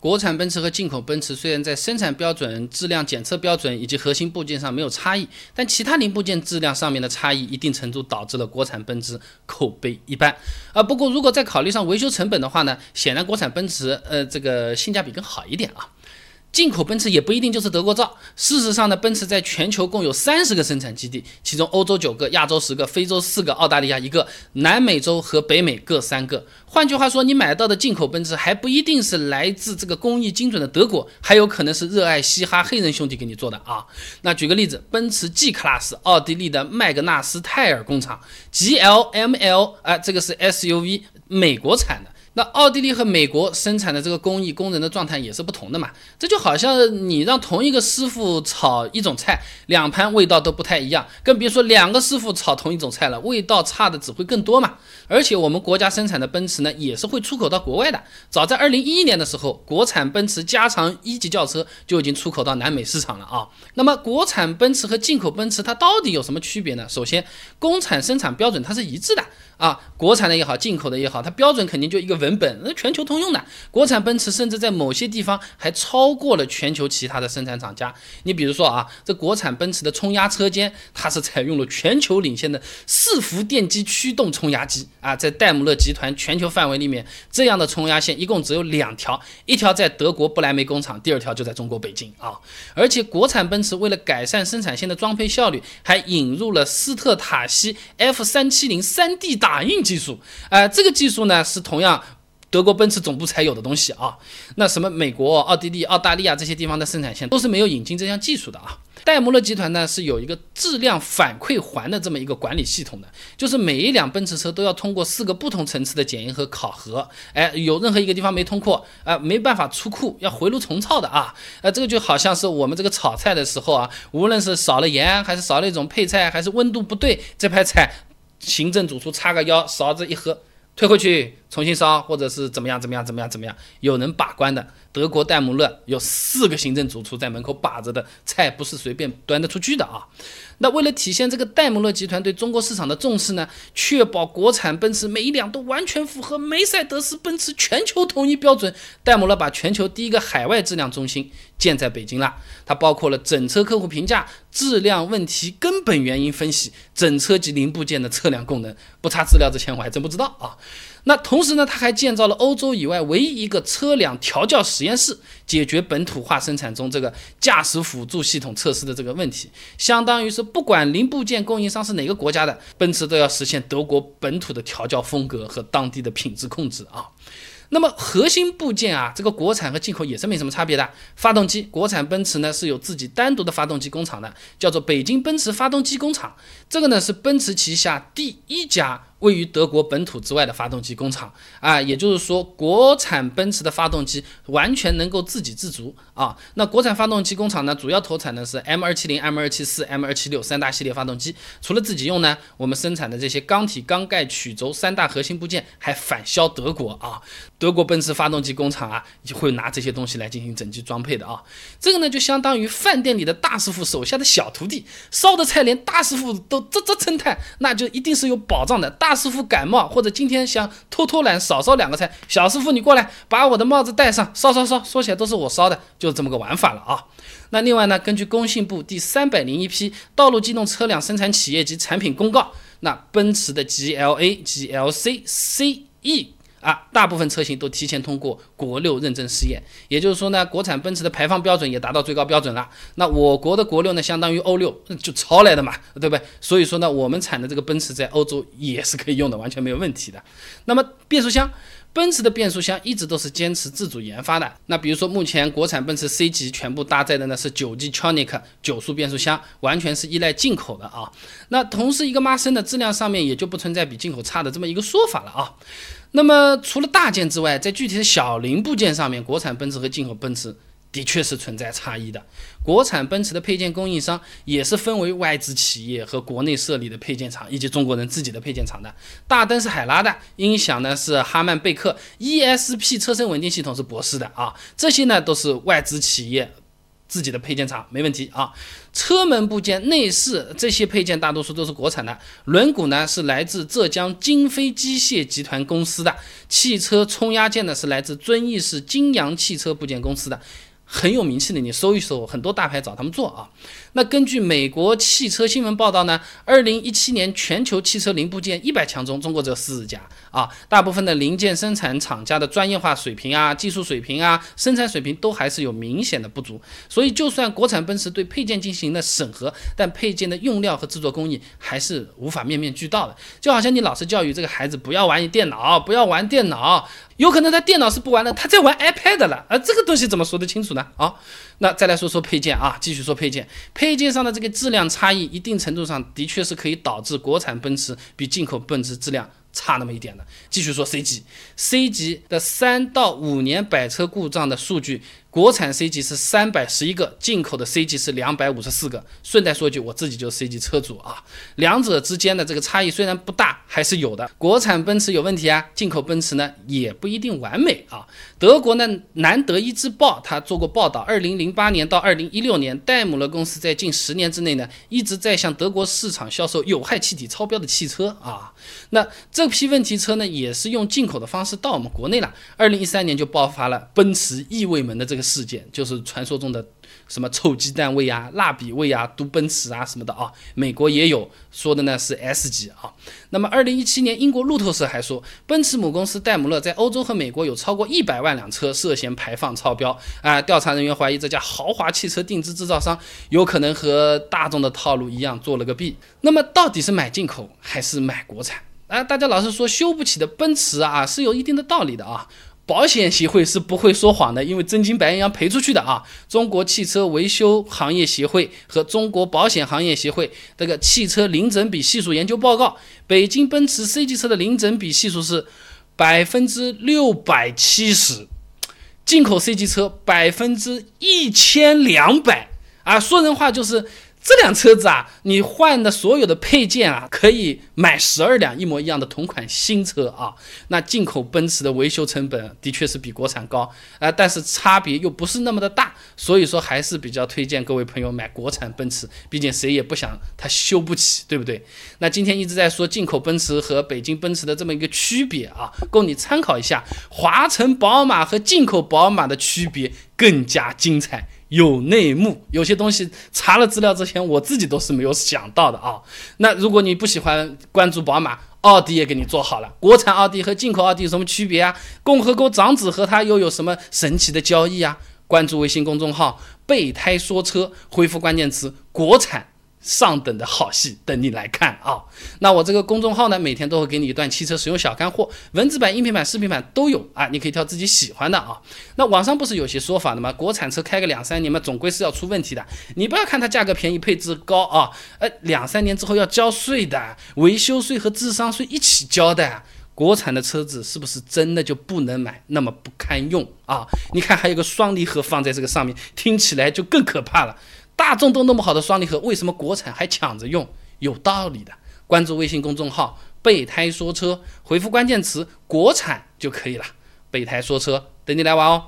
国产奔驰和进口奔驰虽然在生产标准、质量检测标准以及核心部件上没有差异，但其他零部件质量上面的差异，一定程度导致了国产奔驰口碑一般。啊，不过如果再考虑上维修成本的话呢，显然国产奔驰呃这个性价比更好一点啊。进口奔驰也不一定就是德国造。事实上呢，奔驰在全球共有三十个生产基地，其中欧洲九个，亚洲十个，非洲四个，澳大利亚一个，南美洲和北美各三个。换句话说，你买到的进口奔驰还不一定是来自这个工艺精准的德国，还有可能是热爱嘻哈黑人兄弟给你做的啊。那举个例子，奔驰 G Class，奥地利的麦格纳斯泰尔工厂；GLML，啊，这个是 SUV，美国产的。那奥地利和美国生产的这个工艺，工人的状态也是不同的嘛。这就好像你让同一个师傅炒一种菜，两盘味道都不太一样，更别说两个师傅炒同一种菜了，味道差的只会更多嘛。而且我们国家生产的奔驰呢，也是会出口到国外的。早在二零一一年的时候，国产奔驰加长一级轿车就已经出口到南美市场了啊。那么国产奔驰和进口奔驰它到底有什么区别呢？首先，工厂生产标准它是一致的。啊，国产的也好，进口的也好，它标准肯定就一个文本，那全球通用的。国产奔驰甚至在某些地方还超过了全球其他的生产厂家。你比如说啊，这国产奔驰的冲压车间，它是采用了全球领先的四伏电机驱动冲压机啊，在戴姆勒集团全球范围里面，这样的冲压线一共只有两条，一条在德国不来梅工厂，第二条就在中国北京啊。而且国产奔驰为了改善生产线的装配效率，还引入了斯特塔西 F 三七零三 D 打。印技术，呃，这个技术呢是同样德国奔驰总部才有的东西啊。那什么美国、奥地利、澳大利亚这些地方的生产线都是没有引进这项技术的啊。戴姆勒集团呢是有一个质量反馈环的这么一个管理系统的，就是每一辆奔驰车都要通过四个不同层次的检验和考核。哎，有任何一个地方没通过，啊，没办法出库，要回炉重造的啊。呃，这个就好像是我们这个炒菜的时候啊，无论是少了盐，还是少了一种配菜，还是温度不对，这盘菜。行政主厨叉个腰，勺子一喝，退回去重新烧，或者是怎么样怎么样怎么样怎么样，有人把关的。德国戴姆勒有四个行政主厨在门口把着的菜，不是随便端得出去的啊。那为了体现这个戴姆勒集团对中国市场的重视呢，确保国产奔驰每一辆都完全符合梅赛德斯奔驰全球统一标准，戴姆勒把全球第一个海外质量中心建在北京了。它包括了整车客户评价、质量问题根本原因分析、整车及零部件的测量功能。不查资料之前我还真不知道啊。那同同时呢，它还建造了欧洲以外唯一一个车辆调教实验室，解决本土化生产中这个驾驶辅助系统测试的这个问题。相当于是不管零部件供应商是哪个国家的，奔驰都要实现德国本土的调教风格和当地的品质控制啊。那么核心部件啊，这个国产和进口也是没什么差别的。发动机，国产奔驰呢是有自己单独的发动机工厂的，叫做北京奔驰发动机工厂。这个呢是奔驰旗下第一家。位于德国本土之外的发动机工厂啊，也就是说，国产奔驰的发动机完全能够自给自足啊。那国产发动机工厂呢，主要投产的是 M 二七零、M 二七四、M 二七六三大系列发动机。除了自己用呢，我们生产的这些缸体、缸盖、曲轴三大核心部件还返销德国啊。德国奔驰发动机工厂啊，就会拿这些东西来进行整机装配的啊。这个呢，就相当于饭店里的大师傅手下的小徒弟，烧的菜连大师傅都啧啧称叹，那就一定是有保障的。大大师傅感冒，或者今天想偷偷懒少烧两个菜，小师傅你过来把我的帽子戴上，烧烧烧，说起来都是我烧的，就这么个玩法了啊。那另外呢，根据工信部第三百零一批道路机动车辆生产企业及产品公告，那奔驰的 GLA、GLC、CE。啊，大部分车型都提前通过国六认证试验，也就是说呢，国产奔驰的排放标准也达到最高标准了。那我国的国六呢，相当于欧六，就抄来的嘛，对不对？所以说呢，我们产的这个奔驰在欧洲也是可以用的，完全没有问题的。那么变速箱。奔驰的变速箱一直都是坚持自主研发的。那比如说，目前国产奔驰 C 级全部搭载的呢是九 G Tronic 九速变速箱，完全是依赖进口的啊。那同时，一个妈生的质量上面也就不存在比进口差的这么一个说法了啊。那么除了大件之外，在具体的小零部件上面，国产奔驰和进口奔驰。的确是存在差异的。国产奔驰的配件供应商也是分为外资企业和国内设立的配件厂，以及中国人自己的配件厂的。大灯是海拉的，音响呢是哈曼贝克，ESP 车身稳定系统是博世的啊。这些呢都是外资企业自己的配件厂没问题啊。车门部件、内饰这些配件大多数都是国产的，轮毂呢是来自浙江金飞机械集团公司的，汽车冲压件呢是来自遵义市金阳汽车部件公司的。很有名气的，你搜一搜，很多大牌找他们做啊。那根据美国汽车新闻报道呢，二零一七年全球汽车零部件一百强中，中国只有四十家啊。大部分的零件生产厂家的专业化水平啊、技术水平啊、生产水平都还是有明显的不足。所以，就算国产奔驰对配件进行了审核，但配件的用料和制作工艺还是无法面面俱到的。就好像你老师教育这个孩子不要玩电脑，不要玩电脑。有可能他电脑是不玩了，他在玩 iPad 了啊！这个东西怎么说得清楚呢？啊，那再来说说配件啊，继续说配件，配件上的这个质量差异，一定程度上的确是可以导致国产奔驰比进口奔驰质量。差那么一点的，继续说 C 级，C 级的三到五年百车故障的数据，国产 C 级是三百十一个，进口的 C 级是两百五十四个。顺带说一句，我自己就是 C 级车主啊，两者之间的这个差异虽然不大，还是有的。国产奔驰有问题啊，进口奔驰呢也不一定完美啊。德国呢，南德意志报他做过报道，二零零八年到二零一六年，戴姆勒公司在近十年之内呢，一直在向德国市场销售有害气体超标的汽车啊。那这批问题车呢，也是用进口的方式到我们国内了。二零一三年就爆发了奔驰异味门的这事件，就是传说中的。什么臭鸡蛋味啊、蜡笔味啊、毒奔驰啊什么的啊，美国也有说的呢是 S 级啊。那么二零一七年，英国路透社还说，奔驰母公司戴姆勒在欧洲和美国有超过一百万辆车涉嫌排放超标啊。调查人员怀疑这家豪华汽车定制制造商有可能和大众的套路一样做了个弊。那么到底是买进口还是买国产啊？大家老是说修不起的奔驰啊，是有一定的道理的啊。保险协会是不会说谎的，因为真金白银要赔出去的啊！中国汽车维修行业协会和中国保险行业协会这个汽车零整比系数研究报告，北京奔驰 C 级车的零整比系数是百分之六百七十，进口 C 级车百分之一千两百啊！说人话就是。这辆车子啊，你换的所有的配件啊，可以买十二辆一模一样的同款新车啊。那进口奔驰的维修成本的确是比国产高啊，但是差别又不是那么的大，所以说还是比较推荐各位朋友买国产奔驰，毕竟谁也不想它修不起，对不对？那今天一直在说进口奔驰和北京奔驰的这么一个区别啊，供你参考一下。华晨宝马和进口宝马的区别更加精彩。有内幕，有些东西查了资料之前，我自己都是没有想到的啊。那如果你不喜欢关注宝马，奥迪也给你做好了。国产奥迪和进口奥迪有什么区别啊？共和国长子和他又有什么神奇的交易啊？关注微信公众号“备胎说车”，回复关键词“国产”。上等的好戏等你来看啊！那我这个公众号呢，每天都会给你一段汽车使用小干货，文字版、音频版、视频版都有啊，你可以挑自己喜欢的啊。那网上不是有些说法的吗？国产车开个两三年嘛，总归是要出问题的。你不要看它价格便宜、配置高啊，呃，两三年之后要交税的，维修税和智商税一起交的。国产的车子是不是真的就不能买，那么不堪用啊？你看还有个双离合放在这个上面，听起来就更可怕了。大众都那么好的双离合，为什么国产还抢着用？有道理的。关注微信公众号“备胎说车”，回复关键词“国产”就可以了。备胎说车，等你来玩哦。